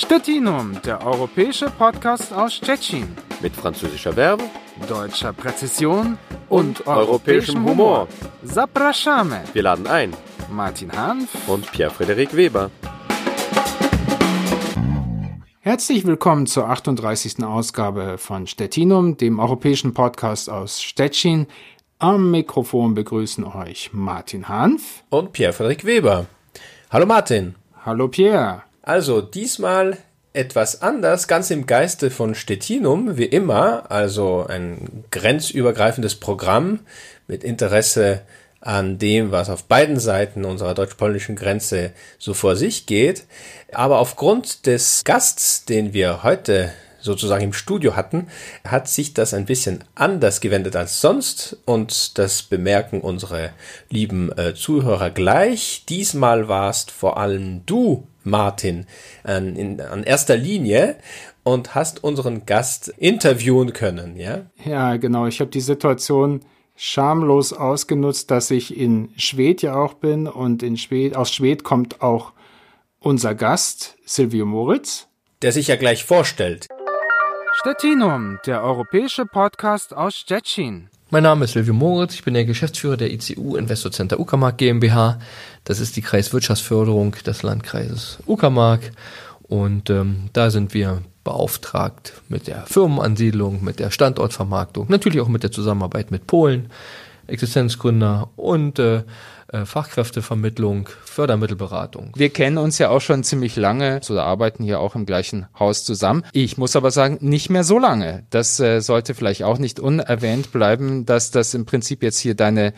Stettinum, der europäische Podcast aus Tschechien. Mit französischer Verbe, deutscher Präzision und, und europäischem Humor. Zapraszamy. Wir laden ein. Martin Hanf und Pierre-Frederik Weber. Herzlich willkommen zur 38. Ausgabe von Stettinum, dem europäischen Podcast aus Stettin. Am Mikrofon begrüßen euch Martin Hanf und Pierre-Frederik Weber. Hallo Martin. Hallo Pierre. Also diesmal etwas anders, ganz im Geiste von Stettinum, wie immer, also ein grenzübergreifendes Programm mit Interesse an dem, was auf beiden Seiten unserer deutsch-polnischen Grenze so vor sich geht. Aber aufgrund des Gasts, den wir heute sozusagen im Studio hatten, hat sich das ein bisschen anders gewendet als sonst und das bemerken unsere lieben äh, Zuhörer gleich. Diesmal warst vor allem du, Martin, an, in, an erster Linie und hast unseren Gast interviewen können, ja? Ja, genau. Ich habe die Situation schamlos ausgenutzt, dass ich in Schwed ja auch bin und in Schwed, aus Schwed kommt auch unser Gast, Silvio Moritz. Der sich ja gleich vorstellt. Stettinum, der europäische Podcast aus Stettin. Mein Name ist Silvio Moritz, ich bin der Geschäftsführer der ICU Investor Center Uckermark GmbH. Das ist die Kreiswirtschaftsförderung des Landkreises Uckermark und ähm, da sind wir beauftragt mit der Firmenansiedlung, mit der Standortvermarktung, natürlich auch mit der Zusammenarbeit mit Polen, Existenzgründer und äh, Fachkräftevermittlung, Fördermittelberatung. Wir kennen uns ja auch schon ziemlich lange, so arbeiten hier auch im gleichen Haus zusammen. Ich muss aber sagen, nicht mehr so lange. Das äh, sollte vielleicht auch nicht unerwähnt bleiben, dass das im Prinzip jetzt hier deine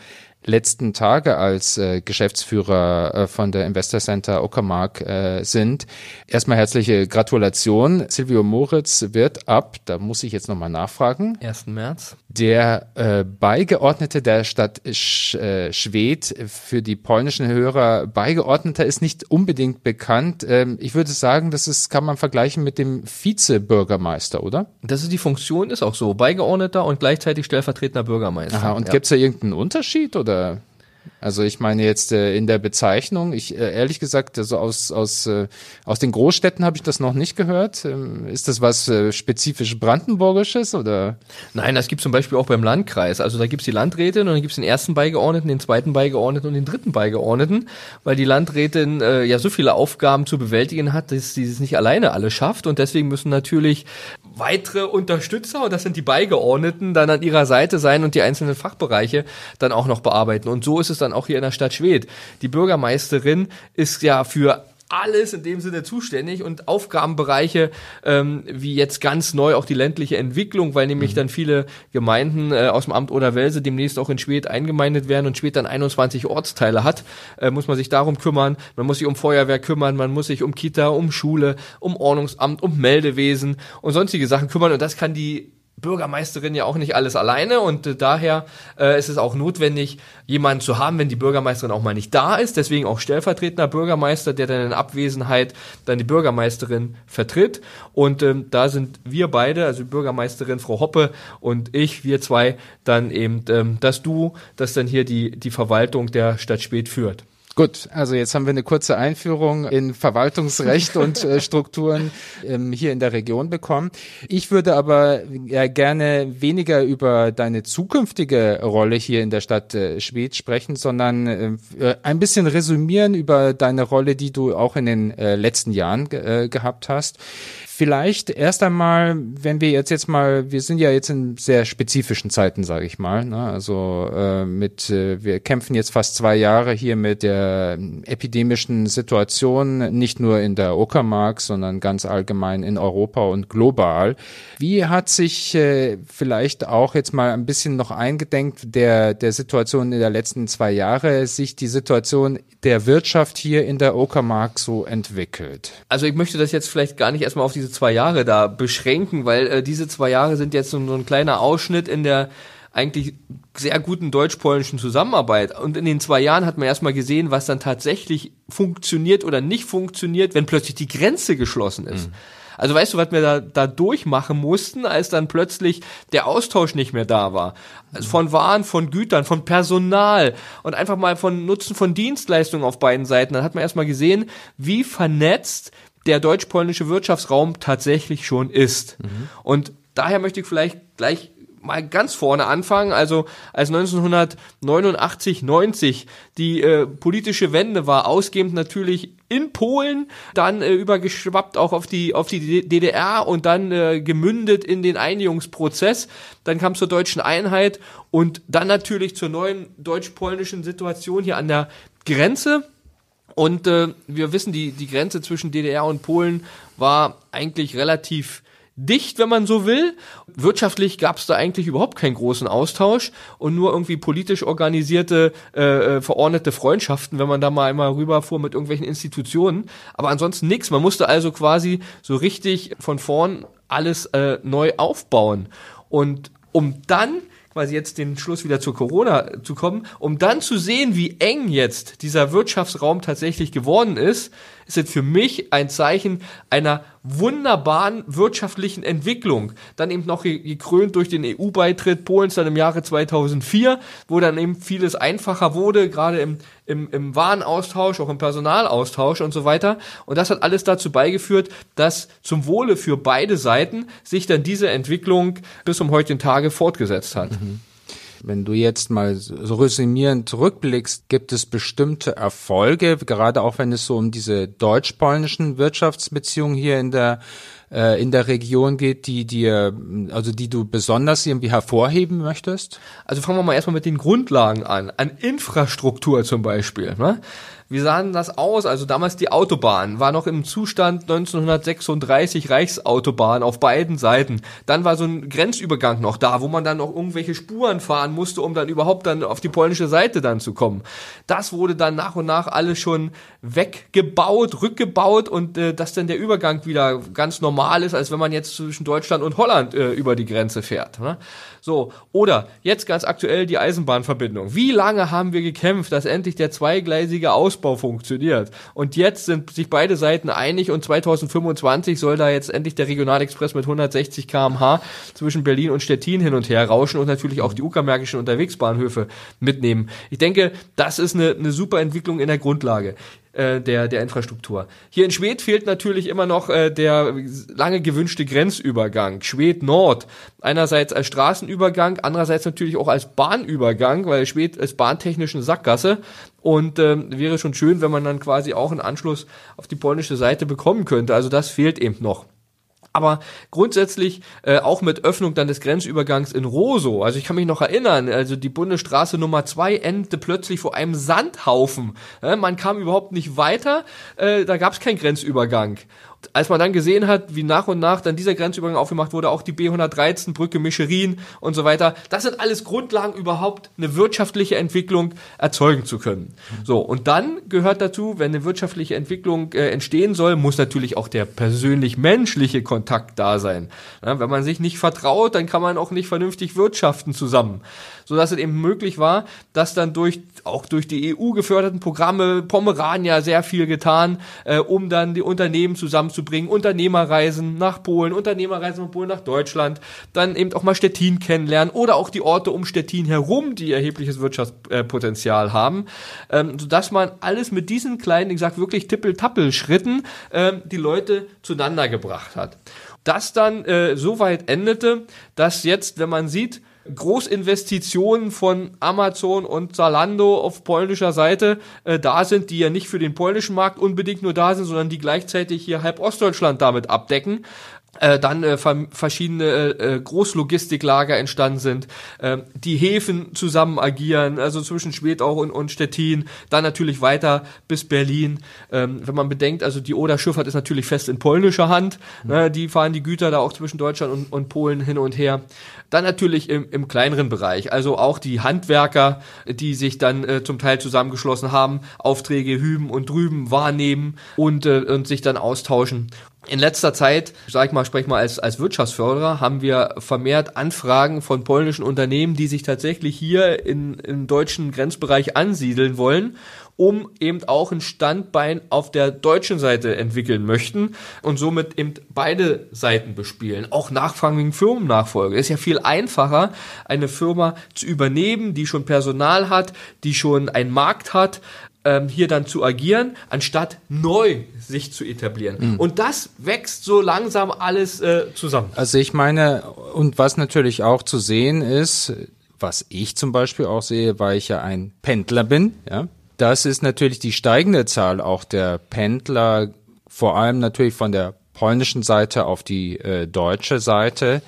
letzten Tage als äh, Geschäftsführer äh, von der Investor Center Uckermark äh, sind. Erstmal herzliche Gratulation. Silvio Moritz wird ab, da muss ich jetzt nochmal nachfragen. 1. März. Der äh, Beigeordnete der Stadt Sch äh, Schwedt für die polnischen Hörer. Beigeordneter ist nicht unbedingt bekannt. Ähm, ich würde sagen, das ist, kann man vergleichen mit dem Vizebürgermeister, oder? Das ist die Funktion, ist auch so. Beigeordneter und gleichzeitig stellvertretender Bürgermeister. Aha, und ja. gibt es da irgendeinen Unterschied oder oder also ich meine jetzt äh, in der Bezeichnung, ich äh, ehrlich gesagt, also aus aus äh, aus den Großstädten habe ich das noch nicht gehört. Ähm, ist das was äh, spezifisch brandenburgisches oder? Nein, das gibt zum Beispiel auch beim Landkreis. Also da gibt's die Landrätin und dann gibt's den ersten Beigeordneten, den zweiten Beigeordneten und den dritten Beigeordneten, weil die Landrätin äh, ja so viele Aufgaben zu bewältigen hat, dass sie es nicht alleine alle schafft und deswegen müssen natürlich weitere Unterstützer, und das sind die Beigeordneten, dann an ihrer Seite sein und die einzelnen Fachbereiche dann auch noch bearbeiten. Und so ist es dann auch hier in der Stadt Schwedt. Die Bürgermeisterin ist ja für alles in dem Sinne zuständig und Aufgabenbereiche ähm, wie jetzt ganz neu auch die ländliche Entwicklung, weil nämlich mhm. dann viele Gemeinden äh, aus dem Amt oder Welse demnächst auch in Schwedt eingemeindet werden und Schwedt dann 21 Ortsteile hat, äh, muss man sich darum kümmern, man muss sich um Feuerwehr kümmern, man muss sich um Kita, um Schule, um Ordnungsamt, um Meldewesen und sonstige Sachen kümmern und das kann die Bürgermeisterin ja auch nicht alles alleine und äh, daher äh, ist es auch notwendig, jemanden zu haben, wenn die Bürgermeisterin auch mal nicht da ist. Deswegen auch stellvertretender Bürgermeister, der dann in Abwesenheit dann die Bürgermeisterin vertritt. Und ähm, da sind wir beide, also Bürgermeisterin Frau Hoppe und ich, wir zwei, dann eben ähm, das Du, das dann hier die, die Verwaltung der Stadt Spät führt. Gut, also jetzt haben wir eine kurze Einführung in Verwaltungsrecht und äh, Strukturen ähm, hier in der Region bekommen. Ich würde aber ja, gerne weniger über deine zukünftige Rolle hier in der Stadt äh, Schwedt sprechen, sondern äh, ein bisschen resümieren über deine Rolle, die du auch in den äh, letzten Jahren ge äh, gehabt hast. Vielleicht erst einmal, wenn wir jetzt jetzt mal, wir sind ja jetzt in sehr spezifischen Zeiten, sage ich mal. Ne? Also äh, mit, äh, wir kämpfen jetzt fast zwei Jahre hier mit der epidemischen Situation, nicht nur in der Uckermark, sondern ganz allgemein in Europa und global. Wie hat sich äh, vielleicht auch jetzt mal ein bisschen noch eingedenkt der der Situation in der letzten zwei Jahre sich die Situation der Wirtschaft hier in der Uckermark so entwickelt? Also ich möchte das jetzt vielleicht gar nicht erstmal auf diese zwei Jahre da beschränken, weil äh, diese zwei Jahre sind jetzt so, so ein kleiner Ausschnitt in der eigentlich sehr guten deutsch-polnischen Zusammenarbeit. Und in den zwei Jahren hat man erstmal gesehen, was dann tatsächlich funktioniert oder nicht funktioniert, wenn plötzlich die Grenze geschlossen ist. Mhm. Also weißt du, was wir da, da durchmachen mussten, als dann plötzlich der Austausch nicht mehr da war? Also von Waren, von Gütern, von Personal und einfach mal von Nutzen von Dienstleistungen auf beiden Seiten. Dann hat man erstmal gesehen, wie vernetzt der deutsch-polnische Wirtschaftsraum tatsächlich schon ist. Mhm. Und daher möchte ich vielleicht gleich mal ganz vorne anfangen. Also als 1989, 90 die äh, politische Wende war, ausgehend natürlich in Polen, dann äh, übergeschwappt auch auf die auf die DDR und dann äh, gemündet in den Einigungsprozess. Dann kam zur deutschen Einheit und dann natürlich zur neuen deutsch-polnischen Situation hier an der Grenze. Und äh, wir wissen, die, die Grenze zwischen DDR und Polen war eigentlich relativ dicht, wenn man so will. Wirtschaftlich gab es da eigentlich überhaupt keinen großen Austausch und nur irgendwie politisch organisierte, äh, äh, verordnete Freundschaften, wenn man da mal einmal rüberfuhr mit irgendwelchen Institutionen. Aber ansonsten nichts. Man musste also quasi so richtig von vorn alles äh, neu aufbauen. Und um dann quasi jetzt den Schluss wieder zu Corona zu kommen, um dann zu sehen, wie eng jetzt dieser Wirtschaftsraum tatsächlich geworden ist, ist es für mich ein Zeichen einer wunderbaren wirtschaftlichen Entwicklung. Dann eben noch gekrönt durch den EU-Beitritt Polens dann im Jahre 2004, wo dann eben vieles einfacher wurde, gerade im, im, im Warenaustausch, auch im Personalaustausch und so weiter. Und das hat alles dazu beigeführt, dass zum Wohle für beide Seiten sich dann diese Entwicklung bis zum heutigen Tage fortgesetzt hat. Mhm. Wenn du jetzt mal so resümierend zurückblickst, gibt es bestimmte Erfolge, gerade auch wenn es so um diese deutsch-polnischen Wirtschaftsbeziehungen hier in der äh, in der Region geht, die dir, also die du besonders irgendwie hervorheben möchtest? Also fangen wir mal erstmal mit den Grundlagen an. An Infrastruktur zum Beispiel. Ne? Wie sahen das aus? Also damals die Autobahn war noch im Zustand 1936 Reichsautobahn auf beiden Seiten. Dann war so ein Grenzübergang noch da, wo man dann noch irgendwelche Spuren fahren musste, um dann überhaupt dann auf die polnische Seite dann zu kommen. Das wurde dann nach und nach alles schon weggebaut, rückgebaut und äh, dass dann der Übergang wieder ganz normal ist, als wenn man jetzt zwischen Deutschland und Holland äh, über die Grenze fährt. Ne? So, oder jetzt ganz aktuell die Eisenbahnverbindung. Wie lange haben wir gekämpft, dass endlich der zweigleisige Ausbau funktioniert? Und jetzt sind sich beide Seiten einig und 2025 soll da jetzt endlich der Regionalexpress mit 160 kmh zwischen Berlin und Stettin hin und her rauschen und natürlich auch die uckermärkischen Unterwegsbahnhöfe mitnehmen. Ich denke, das ist eine, eine super Entwicklung in der Grundlage äh, der, der Infrastruktur. Hier in Schwedt fehlt natürlich immer noch äh, der lange gewünschte Grenzübergang. Schwedt Nord. Einerseits als Straßenübergang, andererseits natürlich auch als Bahnübergang, weil Schwedt ist bahntechnisch eine Sackgasse. Und ähm, wäre schon schön, wenn man dann quasi auch einen Anschluss auf die polnische Seite bekommen könnte. Also das fehlt eben noch. Aber grundsätzlich äh, auch mit Öffnung dann des Grenzübergangs in Roso. Also ich kann mich noch erinnern, also die Bundesstraße Nummer zwei endete plötzlich vor einem Sandhaufen. Äh, man kam überhaupt nicht weiter, äh, da gab es keinen Grenzübergang als man dann gesehen hat, wie nach und nach dann dieser Grenzübergang aufgemacht wurde, auch die B113 Brücke Mischerin und so weiter, das sind alles Grundlagen überhaupt eine wirtschaftliche Entwicklung erzeugen zu können. So und dann gehört dazu, wenn eine wirtschaftliche Entwicklung äh, entstehen soll, muss natürlich auch der persönlich menschliche Kontakt da sein. Ja, wenn man sich nicht vertraut, dann kann man auch nicht vernünftig wirtschaften zusammen so dass es eben möglich war, dass dann durch auch durch die EU geförderten Programme Pomerania sehr viel getan, äh, um dann die Unternehmen zusammenzubringen, Unternehmerreisen nach Polen, Unternehmerreisen von Polen nach Deutschland, dann eben auch mal Stettin kennenlernen oder auch die Orte um Stettin herum, die erhebliches Wirtschaftspotenzial haben, ähm, sodass man alles mit diesen kleinen, ich sag wirklich Tippel-Tappel-Schritten ähm, die Leute zueinander gebracht hat. Das dann äh, so weit endete, dass jetzt, wenn man sieht, Großinvestitionen von Amazon und Zalando auf polnischer Seite äh, da sind, die ja nicht für den polnischen Markt unbedingt nur da sind, sondern die gleichzeitig hier halb Ostdeutschland damit abdecken äh, dann äh, verschiedene äh, Großlogistiklager entstanden sind, äh, die Häfen zusammen agieren, also zwischen Schwedau und, und Stettin, dann natürlich weiter bis Berlin. Ähm, wenn man bedenkt, also die Oder-Schifffahrt ist natürlich fest in polnischer Hand, mhm. ne, die fahren die Güter da auch zwischen Deutschland und, und Polen hin und her. Dann natürlich im, im kleineren Bereich, also auch die Handwerker, die sich dann äh, zum Teil zusammengeschlossen haben, Aufträge hüben und drüben wahrnehmen und, äh, und sich dann austauschen in letzter Zeit, sag ich mal, sprech mal als, als Wirtschaftsförderer, haben wir vermehrt Anfragen von polnischen Unternehmen, die sich tatsächlich hier in, im deutschen Grenzbereich ansiedeln wollen, um eben auch ein Standbein auf der deutschen Seite entwickeln möchten und somit eben beide Seiten bespielen. Auch Nachfragen wegen Firmennachfolge. ist ja viel einfacher, eine Firma zu übernehmen, die schon Personal hat, die schon einen Markt hat, ähm, hier dann zu agieren, anstatt neu sich zu etablieren. Mhm. Und das wächst so langsam alles äh, zusammen. Also ich meine, und was natürlich auch zu sehen ist, was ich zum Beispiel auch sehe, weil ich ja ein Pendler bin, ja, das ist natürlich die steigende Zahl auch der Pendler, vor allem natürlich von der polnischen Seite auf die äh, deutsche Seite.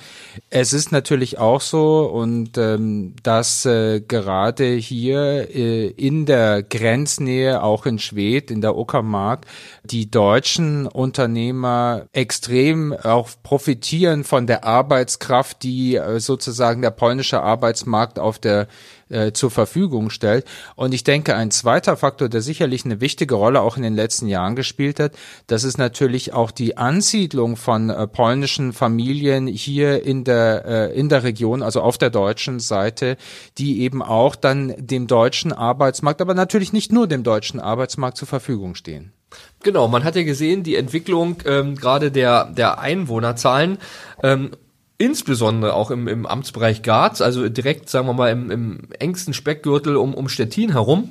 Es ist natürlich auch so und ähm, dass äh, gerade hier äh, in der Grenznähe, auch in Schwedt, in der Uckermark, die deutschen Unternehmer extrem auch profitieren von der Arbeitskraft, die äh, sozusagen der polnische Arbeitsmarkt auf der äh, zur Verfügung stellt. Und ich denke, ein zweiter Faktor, der sicherlich eine wichtige Rolle auch in den letzten Jahren gespielt hat, das ist natürlich auch die Ansiedlung von äh, polnischen Familien hier in der, äh, in der Region, also auf der deutschen Seite, die eben auch dann dem deutschen Arbeitsmarkt, aber natürlich nicht nur dem deutschen Arbeitsmarkt zur Verfügung stehen. Genau, man hat ja gesehen, die Entwicklung ähm, gerade der, der Einwohnerzahlen ähm, insbesondere auch im, im Amtsbereich Garz, also direkt, sagen wir mal, im, im engsten Speckgürtel um, um Stettin herum,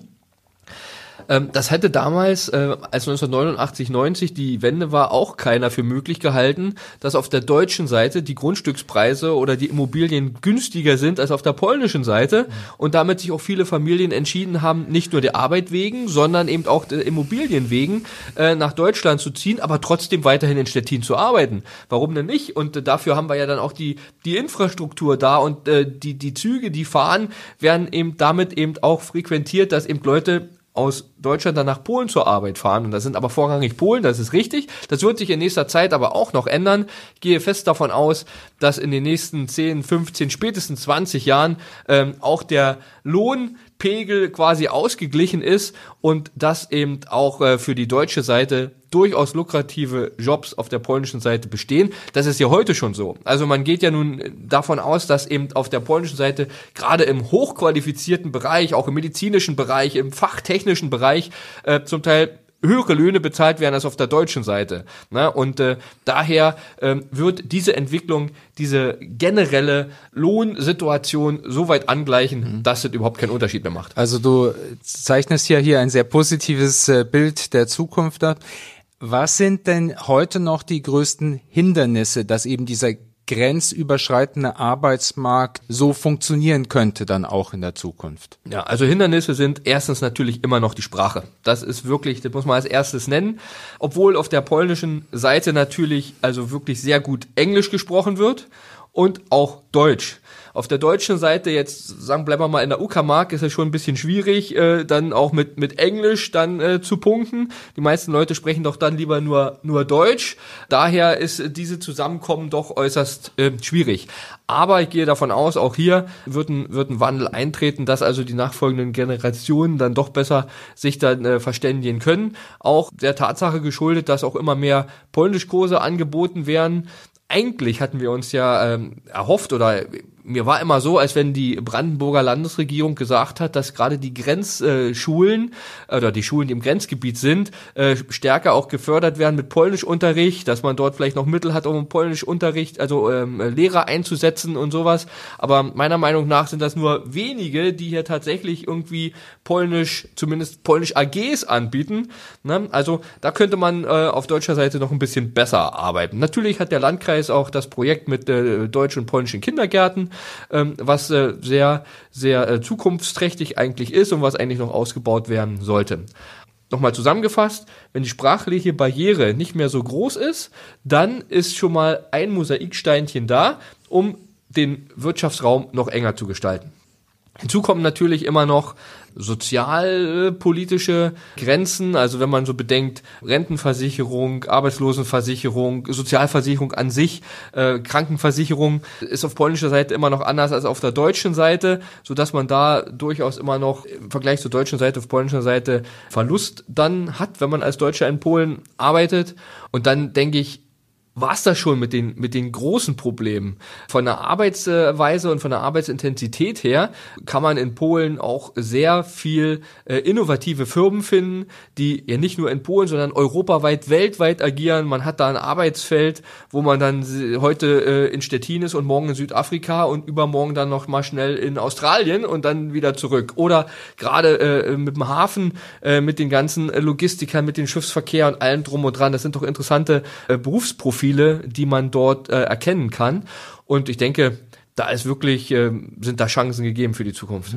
ähm, das hätte damals, äh, als 1989, 90 die Wende war, auch keiner für möglich gehalten, dass auf der deutschen Seite die Grundstückspreise oder die Immobilien günstiger sind als auf der polnischen Seite und damit sich auch viele Familien entschieden haben, nicht nur der Arbeit wegen, sondern eben auch der Immobilien wegen äh, nach Deutschland zu ziehen, aber trotzdem weiterhin in Stettin zu arbeiten. Warum denn nicht? Und äh, dafür haben wir ja dann auch die, die Infrastruktur da und äh, die, die Züge, die fahren, werden eben damit eben auch frequentiert, dass eben Leute aus Deutschland dann nach Polen zur Arbeit fahren. Und das sind aber vorrangig Polen, das ist richtig. Das wird sich in nächster Zeit aber auch noch ändern. Ich gehe fest davon aus, dass in den nächsten 10, 15, spätestens 20 Jahren ähm, auch der Lohnpegel quasi ausgeglichen ist und das eben auch äh, für die deutsche Seite durchaus lukrative Jobs auf der polnischen Seite bestehen. Das ist ja heute schon so. Also man geht ja nun davon aus, dass eben auf der polnischen Seite gerade im hochqualifizierten Bereich, auch im medizinischen Bereich, im fachtechnischen Bereich äh, zum Teil höhere Löhne bezahlt werden als auf der deutschen Seite. Ne? Und äh, daher äh, wird diese Entwicklung, diese generelle Lohnsituation so weit angleichen, mhm. dass es überhaupt keinen Unterschied mehr macht. Also du zeichnest ja hier ein sehr positives äh, Bild der Zukunft ab. Was sind denn heute noch die größten Hindernisse, dass eben dieser grenzüberschreitende Arbeitsmarkt so funktionieren könnte dann auch in der Zukunft? Ja, also Hindernisse sind erstens natürlich immer noch die Sprache. Das ist wirklich, das muss man als erstes nennen. Obwohl auf der polnischen Seite natürlich also wirklich sehr gut Englisch gesprochen wird und auch Deutsch. Auf der deutschen Seite jetzt, sagen, bleiben wir mal in der Uckermark, ist es schon ein bisschen schwierig, äh, dann auch mit, mit Englisch dann äh, zu punkten. Die meisten Leute sprechen doch dann lieber nur, nur Deutsch. Daher ist diese Zusammenkommen doch äußerst äh, schwierig. Aber ich gehe davon aus, auch hier wird ein, wird ein Wandel eintreten, dass also die nachfolgenden Generationen dann doch besser sich dann äh, verständigen können. Auch der Tatsache geschuldet, dass auch immer mehr Polnischkurse angeboten werden eigentlich hatten wir uns ja ähm, erhofft oder mir war immer so, als wenn die Brandenburger Landesregierung gesagt hat, dass gerade die Grenzschulen äh, oder die Schulen, die im Grenzgebiet sind, äh, stärker auch gefördert werden mit Polnischunterricht, dass man dort vielleicht noch Mittel hat, um Polnischunterricht, also ähm, Lehrer einzusetzen und sowas. Aber meiner Meinung nach sind das nur wenige, die hier tatsächlich irgendwie Polnisch, zumindest Polnisch AGs anbieten. Ne? Also da könnte man äh, auf deutscher Seite noch ein bisschen besser arbeiten. Natürlich hat der Landkreis auch das Projekt mit äh, deutschen und polnischen Kindergärten ähm, was äh, sehr, sehr äh, zukunftsträchtig eigentlich ist und was eigentlich noch ausgebaut werden sollte. Nochmal zusammengefasst, wenn die sprachliche Barriere nicht mehr so groß ist, dann ist schon mal ein Mosaiksteinchen da, um den Wirtschaftsraum noch enger zu gestalten. Hinzu kommen natürlich immer noch sozialpolitische Grenzen, also wenn man so bedenkt, Rentenversicherung, Arbeitslosenversicherung, Sozialversicherung an sich, äh, Krankenversicherung ist auf polnischer Seite immer noch anders als auf der deutschen Seite, so dass man da durchaus immer noch im Vergleich zur deutschen Seite auf polnischer Seite Verlust dann hat, wenn man als Deutscher in Polen arbeitet. Und dann denke ich, war's das schon mit den, mit den großen Problemen. Von der Arbeitsweise und von der Arbeitsintensität her kann man in Polen auch sehr viel äh, innovative Firmen finden, die ja nicht nur in Polen, sondern europaweit, weltweit agieren. Man hat da ein Arbeitsfeld, wo man dann heute äh, in Stettin ist und morgen in Südafrika und übermorgen dann noch mal schnell in Australien und dann wieder zurück. Oder gerade äh, mit dem Hafen, äh, mit den ganzen Logistikern, mit dem Schiffsverkehr und allem drum und dran. Das sind doch interessante äh, Berufsprofile Profile, die man dort äh, erkennen kann. Und ich denke, da ist wirklich, äh, sind da Chancen gegeben für die Zukunft.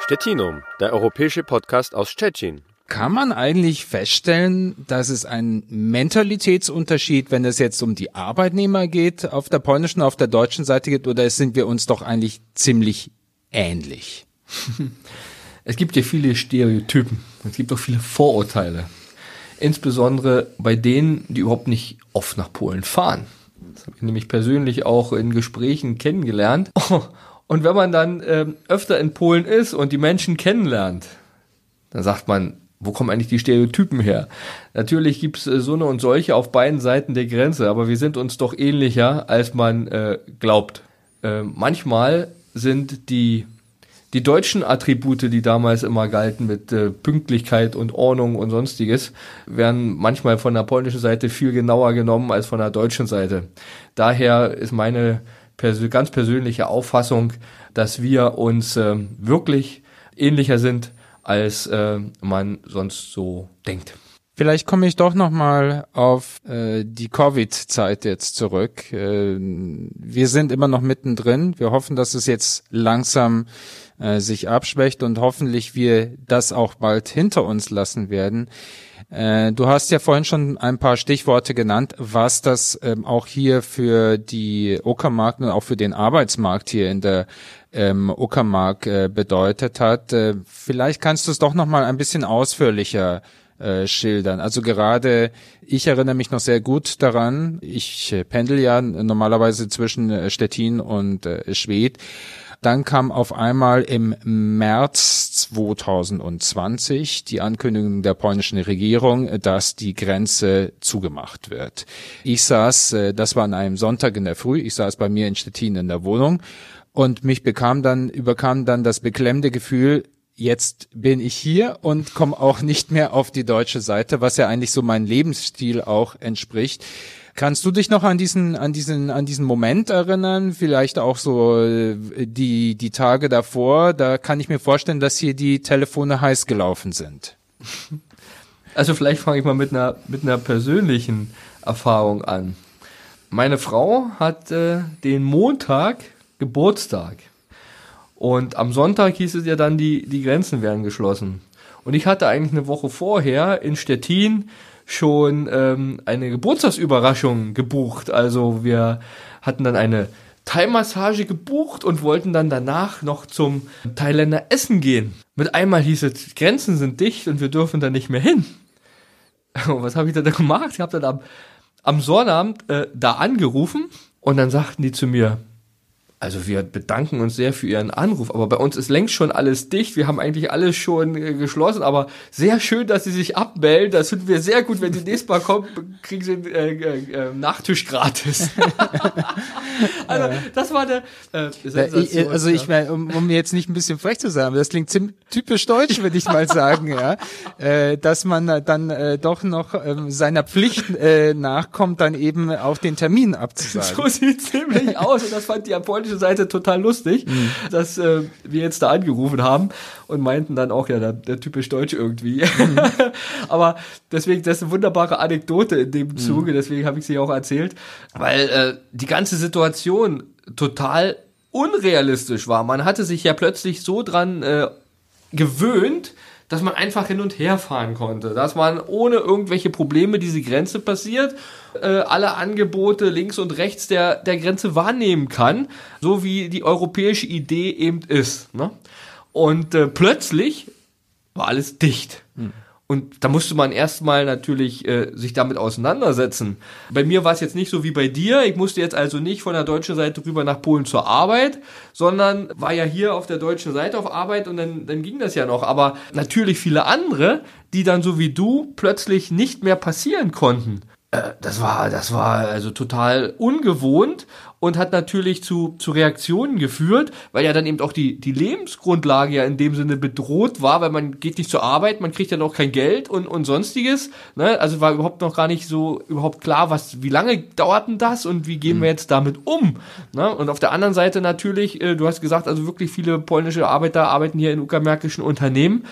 Stettinum, der europäische Podcast aus Stettin. Kann man eigentlich feststellen, dass es einen Mentalitätsunterschied, wenn es jetzt um die Arbeitnehmer geht, auf der polnischen, auf der deutschen Seite geht, oder sind wir uns doch eigentlich ziemlich ähnlich? Es gibt ja viele Stereotypen. Es gibt auch viele Vorurteile insbesondere bei denen, die überhaupt nicht oft nach Polen fahren. Das habe ich nämlich persönlich auch in Gesprächen kennengelernt. Und wenn man dann ähm, öfter in Polen ist und die Menschen kennenlernt, dann sagt man, wo kommen eigentlich die Stereotypen her? Natürlich gibt's äh, so eine und solche auf beiden Seiten der Grenze, aber wir sind uns doch ähnlicher, als man äh, glaubt. Äh, manchmal sind die die deutschen Attribute, die damals immer galten mit äh, Pünktlichkeit und Ordnung und sonstiges, werden manchmal von der polnischen Seite viel genauer genommen als von der deutschen Seite. Daher ist meine pers ganz persönliche Auffassung, dass wir uns äh, wirklich ähnlicher sind, als äh, man sonst so denkt. Vielleicht komme ich doch noch mal auf äh, die Covid-Zeit jetzt zurück. Äh, wir sind immer noch mittendrin. Wir hoffen, dass es jetzt langsam äh, sich abschwächt und hoffentlich wir das auch bald hinter uns lassen werden. Äh, du hast ja vorhin schon ein paar Stichworte genannt, was das ähm, auch hier für die Uckermark und auch für den Arbeitsmarkt hier in der ähm, Uckermark äh, bedeutet hat. Vielleicht kannst du es doch noch mal ein bisschen ausführlicher schildern. Also gerade ich erinnere mich noch sehr gut daran. Ich pendel ja normalerweise zwischen Stettin und Schwedt dann kam auf einmal im März 2020 die Ankündigung der polnischen Regierung, dass die Grenze zugemacht wird. Ich saß, äh, das war an einem Sonntag in der Früh, ich saß bei mir in Stettin in der Wohnung und mich bekam dann, überkam dann das beklemmende Gefühl, jetzt bin ich hier und komme auch nicht mehr auf die deutsche Seite, was ja eigentlich so mein Lebensstil auch entspricht. Kannst du dich noch an diesen, an diesen, an diesen Moment erinnern? Vielleicht auch so äh, die, die Tage davor. Da kann ich mir vorstellen, dass hier die Telefone heiß gelaufen sind. Also vielleicht fange ich mal mit einer, mit einer persönlichen Erfahrung an. Meine Frau hatte den Montag Geburtstag. Und am Sonntag hieß es ja dann, die, die Grenzen werden geschlossen. Und ich hatte eigentlich eine Woche vorher in Stettin schon ähm, eine Geburtstagsüberraschung gebucht. Also wir hatten dann eine Thai-Massage gebucht und wollten dann danach noch zum Thailänder Essen gehen. Mit einmal hieß es, Grenzen sind dicht und wir dürfen da nicht mehr hin. Und was habe ich da gemacht? Ich habe dann am, am Sonnabend äh, da angerufen und dann sagten die zu mir, also wir bedanken uns sehr für Ihren Anruf, aber bei uns ist längst schon alles dicht. Wir haben eigentlich alles schon äh, geschlossen, aber sehr schön, dass Sie sich abmelden. Das finden wir sehr gut. Wenn Sie nächstes Mal kommen, kriegen Sie äh, äh, äh Nachtisch gratis. also das war der äh, Sensation, Also ich meine, um, um jetzt nicht ein bisschen frech zu sagen, das klingt ziemlich typisch deutsch, würde ich mal sagen, ja, äh, dass man dann äh, doch noch äh, seiner Pflicht äh, nachkommt, dann eben auch den Termin abzusagen. So sieht ziemlich aus und das fand die polnische polnische Seite total lustig, mhm. dass äh, wir jetzt da angerufen haben und meinten dann auch, ja, der, der typisch Deutsch irgendwie. Mhm. Aber deswegen, das ist eine wunderbare Anekdote in dem Zuge, mhm. deswegen habe ich sie auch erzählt, weil äh, die ganze Situation total unrealistisch war. Man hatte sich ja plötzlich so dran äh, gewöhnt, dass man einfach hin und her fahren konnte, dass man ohne irgendwelche Probleme diese Grenze passiert, äh, alle Angebote links und rechts der, der Grenze wahrnehmen kann, so wie die europäische Idee eben ist. Ne? Und äh, plötzlich war alles dicht. Hm. Und da musste man erstmal natürlich äh, sich damit auseinandersetzen. Bei mir war es jetzt nicht so wie bei dir. Ich musste jetzt also nicht von der deutschen Seite rüber nach Polen zur Arbeit, sondern war ja hier auf der deutschen Seite auf Arbeit und dann, dann ging das ja noch. Aber natürlich viele andere, die dann so wie du plötzlich nicht mehr passieren konnten. Äh, das war, das war also total ungewohnt und hat natürlich zu, zu Reaktionen geführt, weil ja dann eben auch die, die Lebensgrundlage ja in dem Sinne bedroht war, weil man geht nicht zur Arbeit, man kriegt ja noch kein Geld und, und sonstiges. Ne? Also war überhaupt noch gar nicht so überhaupt klar, was, wie lange dauert denn das und wie gehen wir jetzt damit um? Ne? Und auf der anderen Seite natürlich, äh, du hast gesagt, also wirklich viele polnische Arbeiter arbeiten hier in uckermärkischen Unternehmen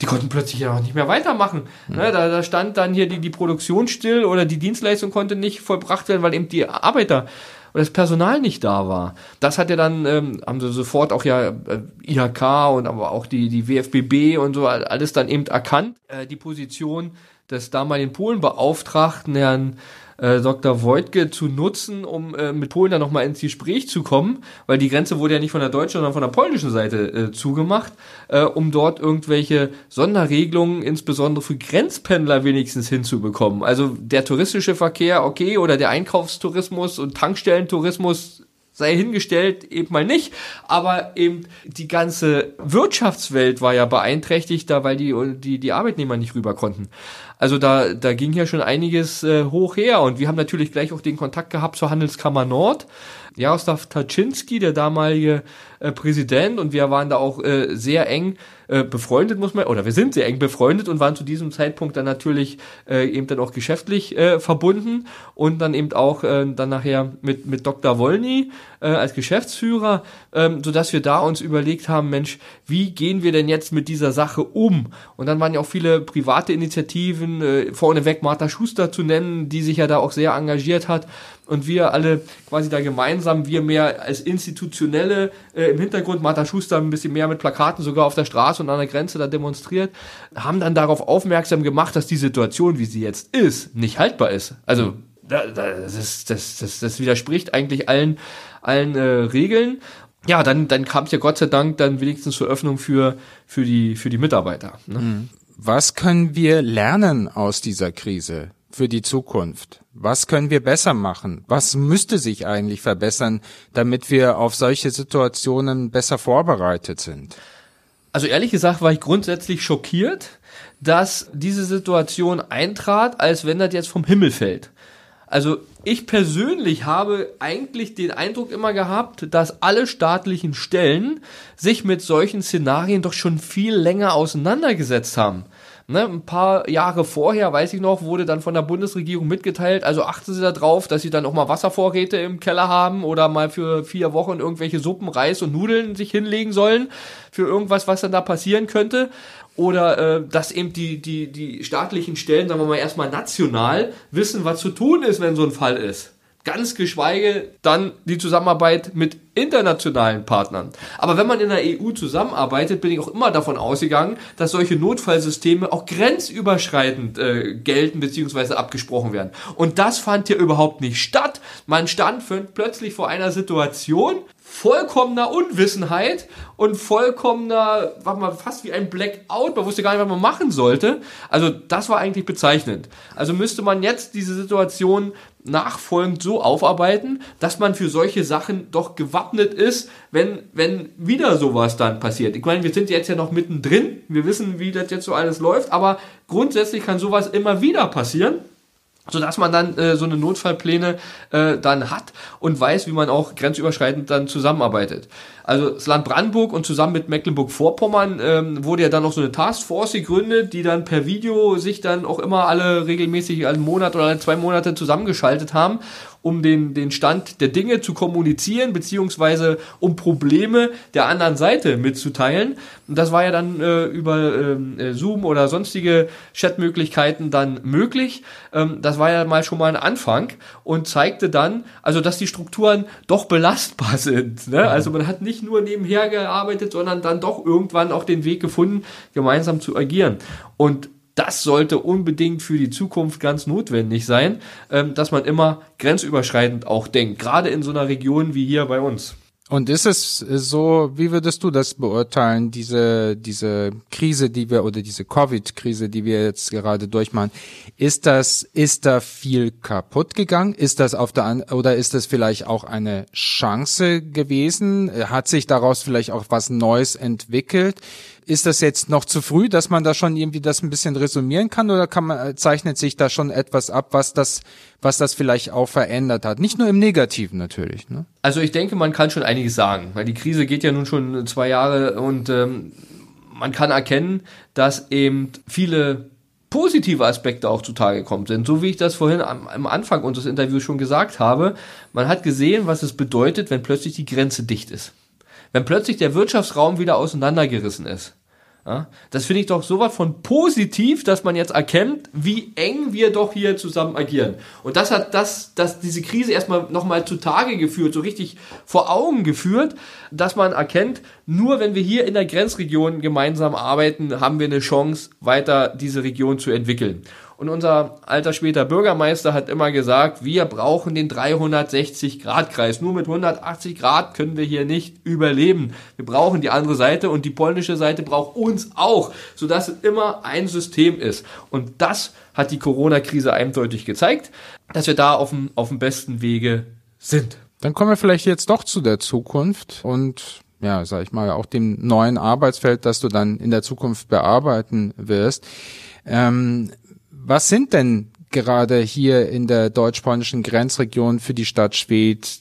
die konnten plötzlich ja auch nicht mehr weitermachen. Mhm. Ne, da, da stand dann hier die, die Produktion still oder die Dienstleistung konnte nicht vollbracht werden, weil eben die Arbeiter und das Personal nicht da war. Das hat ja dann, ähm, haben sie sofort auch ja äh, IHK und aber auch die, die WFBB und so alles dann eben erkannt. Äh, die Position des damaligen Polenbeauftragten, Herrn äh, Dr. Wojtke zu nutzen, um äh, mit Polen dann nochmal ins Gespräch zu kommen, weil die Grenze wurde ja nicht von der deutschen, sondern von der polnischen Seite äh, zugemacht, äh, um dort irgendwelche Sonderregelungen, insbesondere für Grenzpendler wenigstens hinzubekommen. Also der touristische Verkehr, okay, oder der Einkaufstourismus und Tankstellentourismus sei hingestellt, eben mal nicht, aber eben die ganze Wirtschaftswelt war ja beeinträchtigt, da weil die, die, die Arbeitnehmer nicht rüber konnten. Also da, da ging ja schon einiges äh, hoch her und wir haben natürlich gleich auch den Kontakt gehabt zur Handelskammer Nord. Jaroslav Taczynski, der damalige äh, Präsident, und wir waren da auch äh, sehr eng äh, befreundet, muss man, oder wir sind sehr eng befreundet und waren zu diesem Zeitpunkt dann natürlich äh, eben dann auch geschäftlich äh, verbunden und dann eben auch äh, dann nachher mit, mit Dr. Wolny äh, als Geschäftsführer, ähm, sodass wir da uns überlegt haben, Mensch, wie gehen wir denn jetzt mit dieser Sache um? Und dann waren ja auch viele private Initiativen, äh, vorneweg Martha Schuster zu nennen, die sich ja da auch sehr engagiert hat und wir alle quasi da gemeinsam, wir mehr als institutionelle äh, im Hintergrund, Martha Schuster ein bisschen mehr mit Plakaten sogar auf der Straße und an der Grenze da demonstriert, haben dann darauf aufmerksam gemacht, dass die Situation, wie sie jetzt ist, nicht haltbar ist. Also das, ist, das, das, das widerspricht eigentlich allen, allen äh, Regeln. Ja, dann, dann kam es ja Gott sei Dank dann wenigstens zur Öffnung für, für, die, für die Mitarbeiter. Ne? Mhm. Was können wir lernen aus dieser Krise für die Zukunft? Was können wir besser machen? Was müsste sich eigentlich verbessern, damit wir auf solche Situationen besser vorbereitet sind? Also ehrlich gesagt war ich grundsätzlich schockiert, dass diese Situation eintrat, als wenn das jetzt vom Himmel fällt. Also ich persönlich habe eigentlich den Eindruck immer gehabt, dass alle staatlichen Stellen sich mit solchen Szenarien doch schon viel länger auseinandergesetzt haben. Ne, ein paar Jahre vorher, weiß ich noch, wurde dann von der Bundesregierung mitgeteilt, also achten Sie darauf, dass Sie dann auch mal Wasservorräte im Keller haben oder mal für vier Wochen irgendwelche Suppen, Reis und Nudeln sich hinlegen sollen für irgendwas, was dann da passieren könnte. Oder äh, dass eben die, die, die staatlichen Stellen, sagen wir mal erstmal national, wissen, was zu tun ist, wenn so ein Fall ist ganz geschweige dann die Zusammenarbeit mit internationalen Partnern. Aber wenn man in der EU zusammenarbeitet, bin ich auch immer davon ausgegangen, dass solche Notfallsysteme auch grenzüberschreitend äh, gelten bzw. abgesprochen werden. Und das fand hier überhaupt nicht statt. Man stand plötzlich vor einer Situation, vollkommener Unwissenheit und vollkommener, war mal fast wie ein Blackout, man wusste gar nicht, was man machen sollte. Also das war eigentlich bezeichnend. Also müsste man jetzt diese Situation nachfolgend so aufarbeiten, dass man für solche Sachen doch gewappnet ist, wenn, wenn wieder sowas dann passiert. Ich meine, wir sind jetzt ja noch mittendrin, wir wissen, wie das jetzt so alles läuft, aber grundsätzlich kann sowas immer wieder passieren so dass man dann äh, so eine Notfallpläne äh, dann hat und weiß, wie man auch grenzüberschreitend dann zusammenarbeitet. Also das Land Brandenburg und zusammen mit Mecklenburg-Vorpommern ähm, wurde ja dann noch so eine Taskforce gegründet, die dann per Video sich dann auch immer alle regelmäßig einen Monat oder alle zwei Monate zusammengeschaltet haben um den, den Stand der Dinge zu kommunizieren, beziehungsweise um Probleme der anderen Seite mitzuteilen. Und das war ja dann äh, über ähm, äh, Zoom oder sonstige Chatmöglichkeiten dann möglich. Ähm, das war ja mal schon mal ein Anfang und zeigte dann, also dass die Strukturen doch belastbar sind. Ne? Also man hat nicht nur nebenher gearbeitet, sondern dann doch irgendwann auch den Weg gefunden, gemeinsam zu agieren. Und das sollte unbedingt für die Zukunft ganz notwendig sein, ähm, dass man immer grenzüberschreitend auch denkt, gerade in so einer Region wie hier bei uns. Und ist es so, wie würdest du das beurteilen, diese, diese Krise, die wir, oder diese Covid-Krise, die wir jetzt gerade durchmachen? Ist das, ist da viel kaputt gegangen? Ist das auf der, oder ist das vielleicht auch eine Chance gewesen? Hat sich daraus vielleicht auch was Neues entwickelt? Ist das jetzt noch zu früh, dass man da schon irgendwie das ein bisschen resümieren kann oder kann man, zeichnet sich da schon etwas ab, was das, was das vielleicht auch verändert hat? Nicht nur im Negativen natürlich. Ne? Also ich denke, man kann schon einiges sagen, weil die Krise geht ja nun schon zwei Jahre und ähm, man kann erkennen, dass eben viele positive Aspekte auch zutage gekommen sind. So wie ich das vorhin am, am, Anfang unseres Interviews schon gesagt habe, man hat gesehen, was es bedeutet, wenn plötzlich die Grenze dicht ist wenn plötzlich der Wirtschaftsraum wieder auseinandergerissen ist. Ja, das finde ich doch sowas von positiv, dass man jetzt erkennt, wie eng wir doch hier zusammen agieren. Und das hat das, dass diese Krise erstmal nochmal zutage geführt, so richtig vor Augen geführt, dass man erkennt, nur wenn wir hier in der Grenzregion gemeinsam arbeiten, haben wir eine Chance, weiter diese Region zu entwickeln. Und unser alter später Bürgermeister hat immer gesagt, wir brauchen den 360-Grad-Kreis. Nur mit 180 Grad können wir hier nicht überleben. Wir brauchen die andere Seite und die polnische Seite braucht uns auch, sodass es immer ein System ist. Und das hat die Corona-Krise eindeutig gezeigt, dass wir da auf dem, auf dem besten Wege sind. Dann kommen wir vielleicht jetzt doch zu der Zukunft und ja, sag ich mal, auch dem neuen Arbeitsfeld, das du dann in der Zukunft bearbeiten wirst. Ähm, was sind denn gerade hier in der deutsch-polnischen Grenzregion für die Stadt Schwedt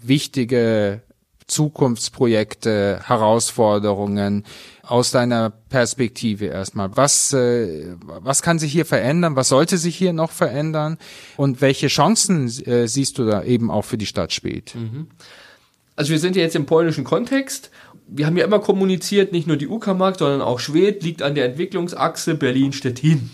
wichtige Zukunftsprojekte, Herausforderungen aus deiner Perspektive erstmal? Was, äh, was kann sich hier verändern? Was sollte sich hier noch verändern? Und welche Chancen äh, siehst du da eben auch für die Stadt Schwedt? Mhm. Also wir sind ja jetzt im polnischen Kontext. Wir haben ja immer kommuniziert, nicht nur die Uckermark, sondern auch Schwedt liegt an der Entwicklungsachse Berlin-Stettin.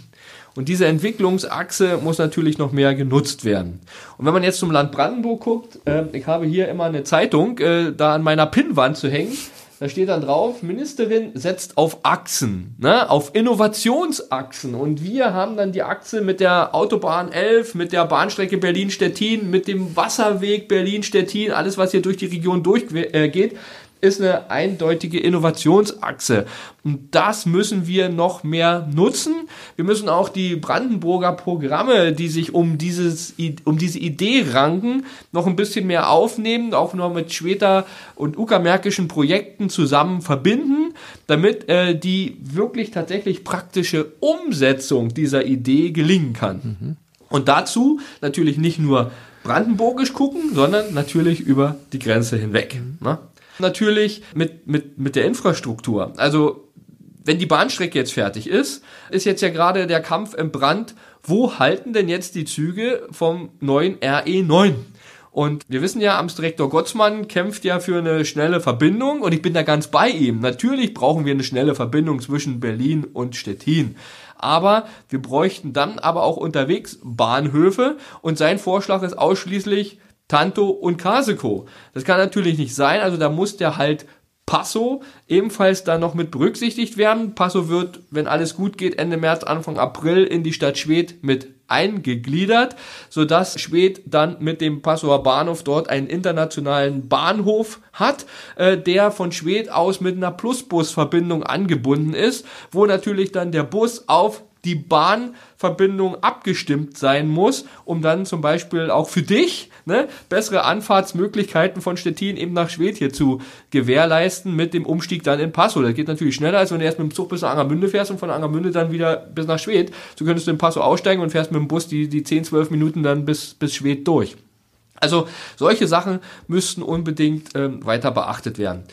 Und diese Entwicklungsachse muss natürlich noch mehr genutzt werden. Und wenn man jetzt zum Land Brandenburg guckt, äh, ich habe hier immer eine Zeitung äh, da an meiner Pinnwand zu hängen. Da steht dann drauf, Ministerin setzt auf Achsen, ne, auf Innovationsachsen. Und wir haben dann die Achse mit der Autobahn 11, mit der Bahnstrecke Berlin-Stettin, mit dem Wasserweg Berlin-Stettin, alles was hier durch die Region durchgeht. Äh, ist eine eindeutige Innovationsachse. Und das müssen wir noch mehr nutzen. Wir müssen auch die Brandenburger Programme, die sich um dieses, um diese Idee ranken, noch ein bisschen mehr aufnehmen, auch noch mit Schweter und uckermärkischen Projekten zusammen verbinden, damit äh, die wirklich tatsächlich praktische Umsetzung dieser Idee gelingen kann. Mhm. Und dazu natürlich nicht nur brandenburgisch gucken, sondern natürlich über die Grenze hinweg. Mhm. Ne? Natürlich mit, mit, mit der Infrastruktur. Also wenn die Bahnstrecke jetzt fertig ist, ist jetzt ja gerade der Kampf im Brand, wo halten denn jetzt die Züge vom neuen RE9? Und wir wissen ja, Amtsdirektor Gottsmann kämpft ja für eine schnelle Verbindung und ich bin da ganz bei ihm. Natürlich brauchen wir eine schnelle Verbindung zwischen Berlin und Stettin. Aber wir bräuchten dann aber auch unterwegs Bahnhöfe und sein Vorschlag ist ausschließlich Tanto und Kaseko. Das kann natürlich nicht sein, also da muss der halt Passo ebenfalls da noch mit berücksichtigt werden. Passo wird, wenn alles gut geht, Ende März, Anfang April in die Stadt Schwedt mit eingegliedert, sodass Schwedt dann mit dem Passoer Bahnhof dort einen internationalen Bahnhof hat, äh, der von Schwedt aus mit einer Plusbusverbindung angebunden ist, wo natürlich dann der Bus auf die Bahnverbindung abgestimmt sein muss, um dann zum Beispiel auch für dich ne, bessere Anfahrtsmöglichkeiten von Stettin eben nach Schwedt hier zu gewährleisten mit dem Umstieg dann in Passau. Das geht natürlich schneller, als wenn du erst mit dem Zug bis nach Angermünde fährst und von Angermünde dann wieder bis nach Schwedt. So könntest du in Passau aussteigen und fährst mit dem Bus die, die 10, 12 Minuten dann bis, bis Schwedt durch. Also solche Sachen müssten unbedingt ähm, weiter beachtet werden.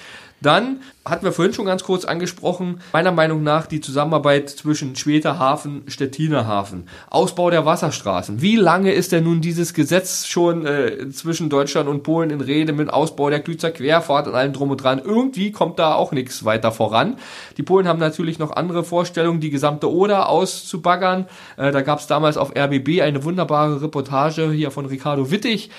Dann hatten wir vorhin schon ganz kurz angesprochen, meiner Meinung nach die Zusammenarbeit zwischen Schweter Hafen, Stettiner Hafen, Ausbau der Wasserstraßen. Wie lange ist denn nun dieses Gesetz schon äh, zwischen Deutschland und Polen in Rede mit Ausbau der Klützer Querfahrt und allem drum und dran? Irgendwie kommt da auch nichts weiter voran. Die Polen haben natürlich noch andere Vorstellungen, die gesamte Oder auszubaggern. Äh, da gab es damals auf RBB eine wunderbare Reportage hier von Ricardo Wittig,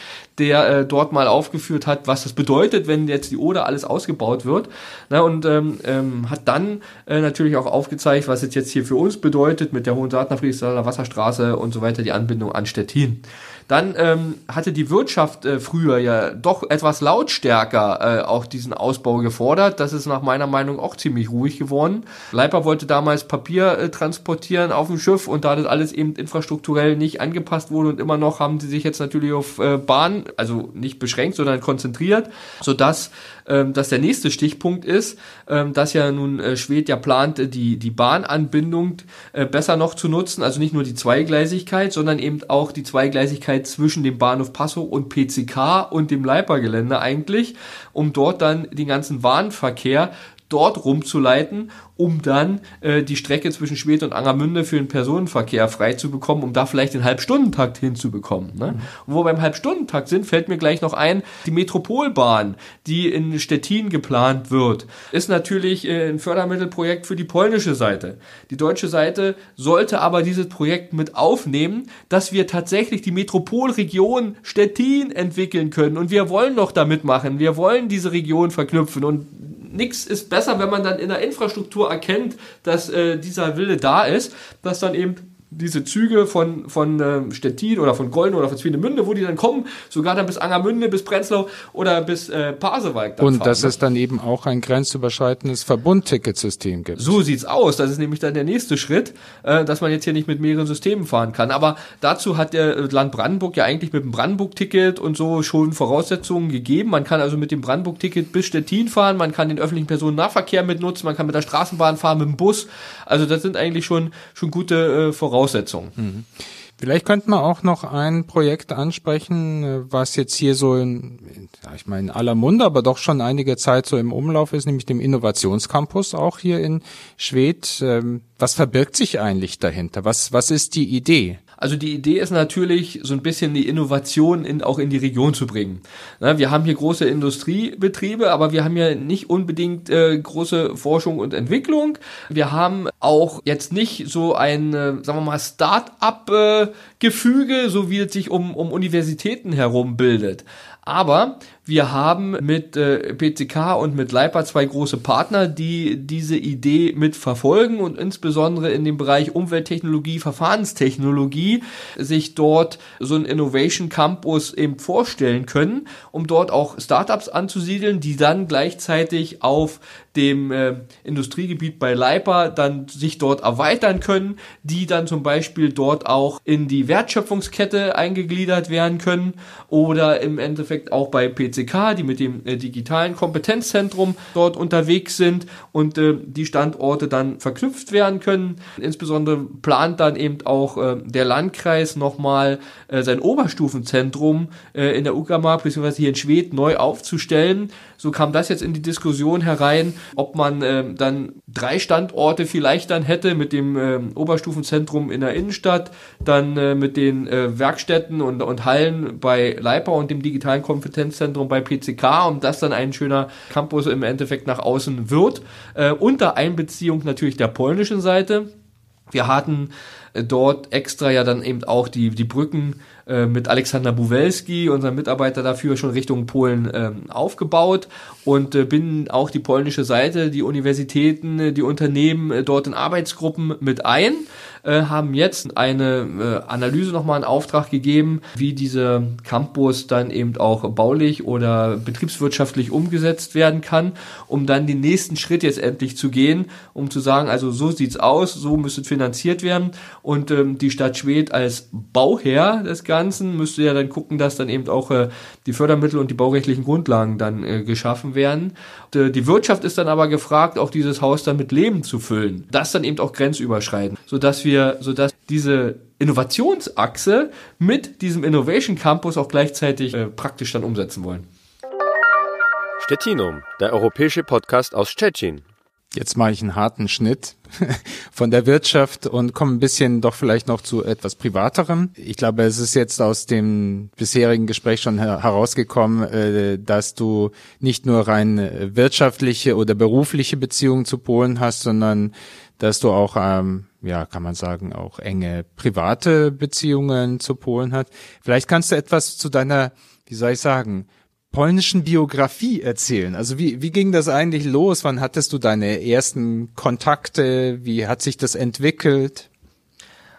der äh, dort mal aufgeführt hat, was das bedeutet, wenn jetzt die Oder alles ausgebaut wird. Na, und ähm, ähm, hat dann äh, natürlich auch aufgezeigt, was es jetzt hier für uns bedeutet mit der Hohensaatner Friedrichshainer Wasserstraße und so weiter, die Anbindung an Stettin. Dann ähm, hatte die Wirtschaft äh, früher ja doch etwas lautstärker äh, auch diesen Ausbau gefordert. Das ist nach meiner Meinung auch ziemlich ruhig geworden. Leiper wollte damals Papier äh, transportieren auf dem Schiff und da das alles eben infrastrukturell nicht angepasst wurde und immer noch haben sie sich jetzt natürlich auf äh, Bahn, also nicht beschränkt, sondern konzentriert, sodass ähm, dass der nächste Stichpunkt ist, ähm, dass ja nun äh, Schwed ja plant, äh, die, die Bahnanbindung äh, besser noch zu nutzen, also nicht nur die Zweigleisigkeit, sondern eben auch die Zweigleisigkeit zwischen dem Bahnhof Passau und PCK und dem Leipergelände eigentlich, um dort dann den ganzen Warenverkehr dort rumzuleiten, um dann äh, die Strecke zwischen Schwedt und Angermünde für den Personenverkehr frei zu bekommen, um da vielleicht den Halbstundentakt hinzubekommen. Ne? Mhm. Und wo wir beim Halbstundentakt sind, fällt mir gleich noch ein, die Metropolbahn, die in Stettin geplant wird, ist natürlich äh, ein Fördermittelprojekt für die polnische Seite. Die deutsche Seite sollte aber dieses Projekt mit aufnehmen, dass wir tatsächlich die Metropolregion Stettin entwickeln können. Und wir wollen noch damit machen. Wir wollen diese Region verknüpfen. Und nichts ist besser, wenn man dann in der Infrastruktur erkennt, dass äh, dieser Wille da ist, dass dann eben diese Züge von, von äh, Stettin oder von Golden oder von Zwinemünde, wo die dann kommen, sogar dann bis Angermünde, bis Prenzlau oder bis äh, Pasewalk. Und fahren, dass ne? es dann eben auch ein grenzüberschreitendes Verbundticketsystem gibt. So sieht's aus. Das ist nämlich dann der nächste Schritt, äh, dass man jetzt hier nicht mit mehreren Systemen fahren kann. Aber dazu hat der Land Brandenburg ja eigentlich mit dem Brandenburg-Ticket und so schon Voraussetzungen gegeben. Man kann also mit dem Brandenburg-Ticket bis Stettin fahren, man kann den öffentlichen Personennahverkehr mitnutzen, man kann mit der Straßenbahn fahren, mit dem Bus. Also das sind eigentlich schon, schon gute äh, Voraussetzungen Voraussetzungen. Mhm. Vielleicht könnte man auch noch ein Projekt ansprechen, was jetzt hier so in, ja, ich meine, in aller Munde, aber doch schon einige Zeit so im Umlauf ist, nämlich dem Innovationscampus auch hier in Schwedt. Ähm, was verbirgt sich eigentlich dahinter? Was, was ist die Idee? Also die Idee ist natürlich, so ein bisschen die Innovation in, auch in die Region zu bringen. Na, wir haben hier große Industriebetriebe, aber wir haben ja nicht unbedingt äh, große Forschung und Entwicklung. Wir haben auch jetzt nicht so ein, äh, sagen wir mal, Start-up-Gefüge, äh, so wie es sich um, um Universitäten herum bildet. Aber wir haben mit äh, PCK und mit Leipa zwei große Partner, die diese Idee mit verfolgen und insbesondere in dem Bereich Umwelttechnologie, Verfahrenstechnologie sich dort so ein Innovation Campus eben vorstellen können, um dort auch Startups anzusiedeln, die dann gleichzeitig auf dem äh, Industriegebiet bei Leipa dann sich dort erweitern können, die dann zum Beispiel dort auch in die Wertschöpfungskette eingegliedert werden können oder im Endeffekt auch bei PCK, die mit dem äh, digitalen Kompetenzzentrum dort unterwegs sind und äh, die Standorte dann verknüpft werden können. Insbesondere plant dann eben auch äh, der Landkreis nochmal äh, sein Oberstufenzentrum äh, in der Uckermark bzw. hier in Schwedt neu aufzustellen. So kam das jetzt in die Diskussion herein ob man ähm, dann drei Standorte vielleicht dann hätte mit dem ähm, Oberstufenzentrum in der Innenstadt, dann äh, mit den äh, Werkstätten und, und Hallen bei Leipa und dem digitalen Kompetenzzentrum bei PCK und das dann ein schöner Campus im Endeffekt nach außen wird. Äh, unter Einbeziehung natürlich der polnischen Seite. Wir hatten äh, dort extra ja dann eben auch die, die Brücken äh, mit Alexander Buwelski, unserem Mitarbeiter dafür, schon Richtung Polen ähm, aufgebaut. Und äh, bin auch die polnische Seite, die Universitäten, äh, die Unternehmen äh, dort in Arbeitsgruppen mit ein äh, haben jetzt eine äh, Analyse nochmal in Auftrag gegeben, wie dieser Campus dann eben auch baulich oder betriebswirtschaftlich umgesetzt werden kann, um dann den nächsten Schritt jetzt endlich zu gehen, um zu sagen, also so sieht's aus, so müsste finanziert werden. Und ähm, die Stadt Schwedt als Bauherr des Ganzen müsste ja dann gucken, dass dann eben auch äh, die Fördermittel und die baurechtlichen Grundlagen dann äh, geschaffen werden. Äh, die Wirtschaft ist dann aber gefragt, auch dieses Haus dann mit Leben zu füllen. Das dann eben auch grenzüberschreitend, sodass wir sodass diese Innovationsachse mit diesem Innovation Campus auch gleichzeitig praktisch dann umsetzen wollen. Stettinum, der europäische Podcast aus Stettin. Jetzt mache ich einen harten Schnitt von der Wirtschaft und komme ein bisschen doch vielleicht noch zu etwas Privaterem. Ich glaube, es ist jetzt aus dem bisherigen Gespräch schon herausgekommen, äh, dass du nicht nur rein äh, wirtschaftliche oder berufliche Beziehungen zu Polen hast, sondern dass du auch, ähm, ja, kann man sagen, auch enge private Beziehungen zu Polen hast. Vielleicht kannst du etwas zu deiner, wie soll ich sagen, polnischen Biografie erzählen. Also wie, wie ging das eigentlich los? Wann hattest du deine ersten Kontakte? Wie hat sich das entwickelt?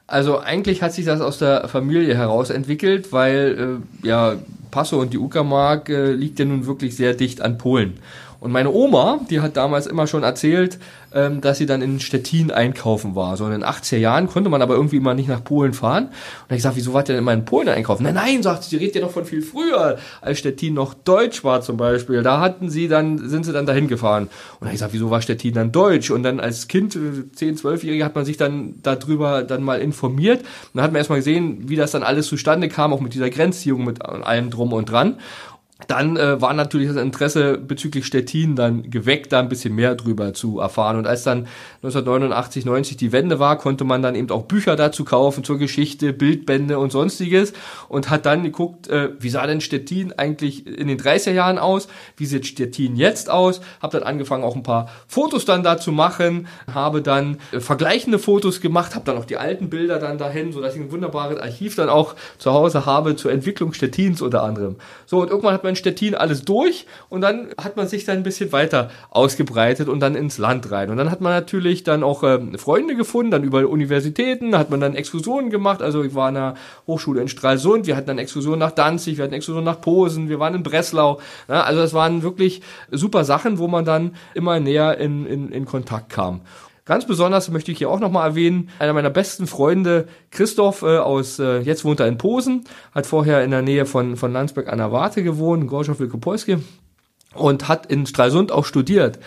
Also eigentlich hat sich das aus der Familie heraus entwickelt, weil äh, ja Passau und die Uckermark äh, liegt ja nun wirklich sehr dicht an Polen. Und meine Oma, die hat damals immer schon erzählt, ähm, dass sie dann in Stettin einkaufen war. So in den 80er Jahren konnte man aber irgendwie immer nicht nach Polen fahren. Und da hab ich gesagt, wieso wart ihr denn immer in Polen einkaufen? Nein, nein, sagt sie, die redet ja noch von viel früher, als Stettin noch deutsch war zum Beispiel. Da hatten sie dann, sind sie dann dahin gefahren. Und da hab ich gesagt, wieso war Stettin dann deutsch? Und dann als Kind, 10, 12-Jährige, hat man sich dann darüber dann mal informiert. Und dann hat man erstmal gesehen, wie das dann alles zustande kam, auch mit dieser Grenzziehung, mit allem drum und dran dann äh, war natürlich das Interesse bezüglich Stettin dann geweckt, da ein bisschen mehr drüber zu erfahren. Und als dann 1989, 90 die Wende war, konnte man dann eben auch Bücher dazu kaufen zur Geschichte, Bildbände und sonstiges und hat dann geguckt, äh, wie sah denn Stettin eigentlich in den 30er Jahren aus, wie sieht Stettin jetzt aus, habe dann angefangen auch ein paar Fotos dann da zu machen, habe dann äh, vergleichende Fotos gemacht, habe dann auch die alten Bilder dann dahin, so dass ich ein wunderbares Archiv dann auch zu Hause habe zur Entwicklung Stettins unter anderem. So und irgendwann hat man in Stettin alles durch und dann hat man sich dann ein bisschen weiter ausgebreitet und dann ins Land rein. Und dann hat man natürlich dann auch äh, Freunde gefunden, dann über Universitäten, hat man dann Exkursionen gemacht. Also ich war an der Hochschule in Stralsund, wir hatten dann Exkursionen nach Danzig, wir hatten Exkursionen nach Posen, wir waren in Breslau. Ja, also das waren wirklich super Sachen, wo man dann immer näher in, in, in Kontakt kam. Ganz besonders möchte ich hier auch nochmal erwähnen, einer meiner besten Freunde, Christoph äh, aus, äh, jetzt wohnt er in Posen, hat vorher in der Nähe von, von Landsberg an der Warte gewohnt, Gorschow Wilkopolski, und hat in Stralsund auch studiert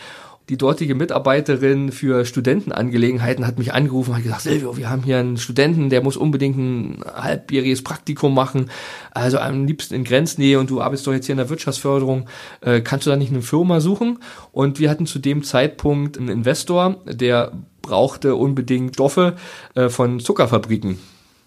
die dortige Mitarbeiterin für Studentenangelegenheiten hat mich angerufen und hat gesagt, Silvio, wir haben hier einen Studenten, der muss unbedingt ein halbjähriges Praktikum machen, also am liebsten in Grenznähe und du arbeitest doch jetzt hier in der Wirtschaftsförderung, äh, kannst du da nicht eine Firma suchen? Und wir hatten zu dem Zeitpunkt einen Investor, der brauchte unbedingt Stoffe äh, von Zuckerfabriken.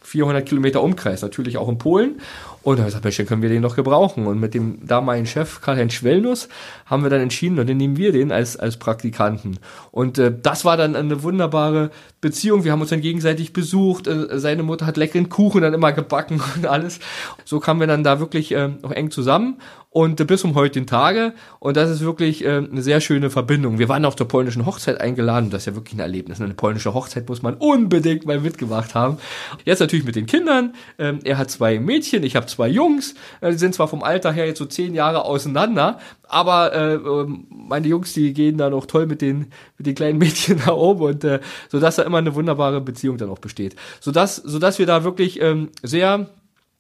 400 Kilometer Umkreis, natürlich auch in Polen. Und da habe ich gesagt, Mensch, dann können wir den noch gebrauchen. Und mit dem damaligen Chef, Karl-Heinz Schwellnuss, haben wir dann entschieden, und dann nehmen wir den als, als Praktikanten. Und äh, das war dann eine wunderbare Beziehung. Wir haben uns dann gegenseitig besucht. Äh, seine Mutter hat leckeren Kuchen dann immer gebacken und alles. So kamen wir dann da wirklich äh, noch eng zusammen und bis um heute Tage. Und das ist wirklich äh, eine sehr schöne Verbindung. Wir waren auf der polnischen Hochzeit eingeladen. Das ist ja wirklich ein Erlebnis. Eine polnische Hochzeit muss man unbedingt mal mitgemacht haben. Jetzt natürlich mit den Kindern. Ähm, er hat zwei Mädchen, ich habe zwei Jungs. Äh, die sind zwar vom Alter her jetzt so zehn Jahre auseinander, aber äh, ähm, meine Jungs, die gehen da noch toll mit den mit den kleinen Mädchen da oben und äh, so dass da immer eine wunderbare Beziehung dann auch besteht, so dass so dass wir da wirklich ähm, sehr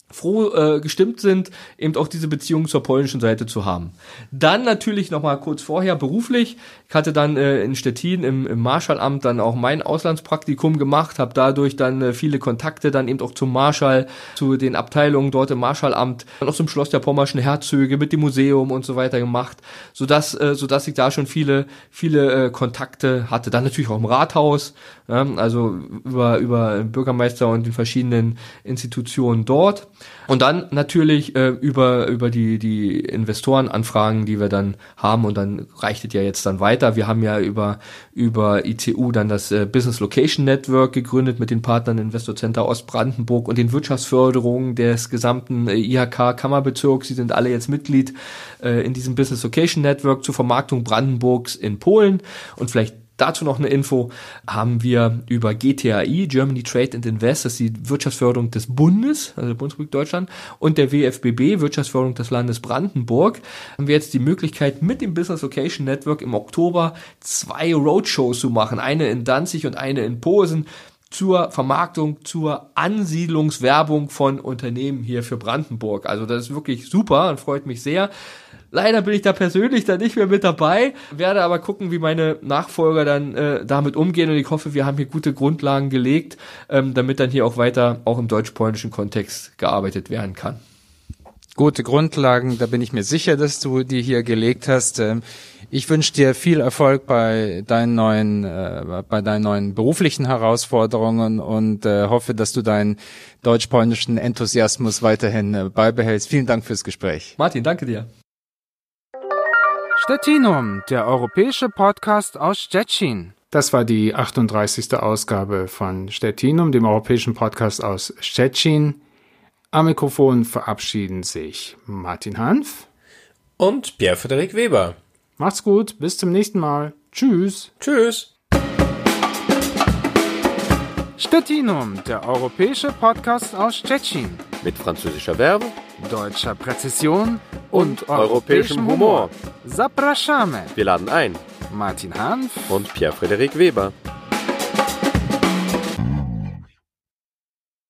froh äh, gestimmt sind, eben auch diese Beziehung zur polnischen Seite zu haben. Dann natürlich noch mal kurz vorher beruflich. Ich hatte dann äh, in Stettin im, im Marschallamt dann auch mein Auslandspraktikum gemacht, habe dadurch dann äh, viele Kontakte dann eben auch zum Marschall, zu den Abteilungen dort im Marschallamt, dann auch zum Schloss der Pommerschen Herzöge mit dem Museum und so weiter gemacht, so dass äh, so dass ich da schon viele viele äh, Kontakte hatte. Dann natürlich auch im Rathaus, ja, also über über Bürgermeister und den verschiedenen Institutionen dort. Und dann natürlich äh, über, über die, die Investorenanfragen, die wir dann haben und dann reicht es ja jetzt dann weiter. Wir haben ja über, über ICU dann das äh, Business Location Network gegründet mit den Partnern Investor Center Ostbrandenburg und den Wirtschaftsförderungen des gesamten äh, IHK-Kammerbezirks. Sie sind alle jetzt Mitglied äh, in diesem Business Location Network zur Vermarktung Brandenburgs in Polen und vielleicht Dazu noch eine Info, haben wir über GTAI, Germany Trade and Invest, das ist die Wirtschaftsförderung des Bundes, also der Bundesrepublik Deutschland, und der WFBB, Wirtschaftsförderung des Landes Brandenburg, haben wir jetzt die Möglichkeit, mit dem Business Location Network im Oktober zwei Roadshows zu machen. Eine in Danzig und eine in Posen zur Vermarktung, zur Ansiedlungswerbung von Unternehmen hier für Brandenburg. Also das ist wirklich super und freut mich sehr. Leider bin ich da persönlich dann nicht mehr mit dabei, werde aber gucken, wie meine Nachfolger dann äh, damit umgehen und ich hoffe, wir haben hier gute Grundlagen gelegt, ähm, damit dann hier auch weiter auch im deutsch-polnischen Kontext gearbeitet werden kann. Gute Grundlagen, da bin ich mir sicher, dass du die hier gelegt hast. Ähm, ich wünsche dir viel Erfolg bei deinen neuen, äh, bei deinen neuen beruflichen Herausforderungen und äh, hoffe, dass du deinen deutsch-polnischen Enthusiasmus weiterhin äh, beibehältst. Vielen Dank fürs Gespräch. Martin, danke dir. Stettinum, der europäische Podcast aus Stettin. Das war die 38. Ausgabe von Stettinum, dem europäischen Podcast aus Stettin. Am Mikrofon verabschieden sich Martin Hanf und Pierre-Frederik Weber. Macht's gut, bis zum nächsten Mal. Tschüss. Tschüss. Stettinum, der europäische Podcast aus Stettin. Mit französischer Werbung, deutscher Präzision und europäischem Humor. Zapraszamy. Wir laden ein. Martin Hanf Und Pierre-Frederik Weber.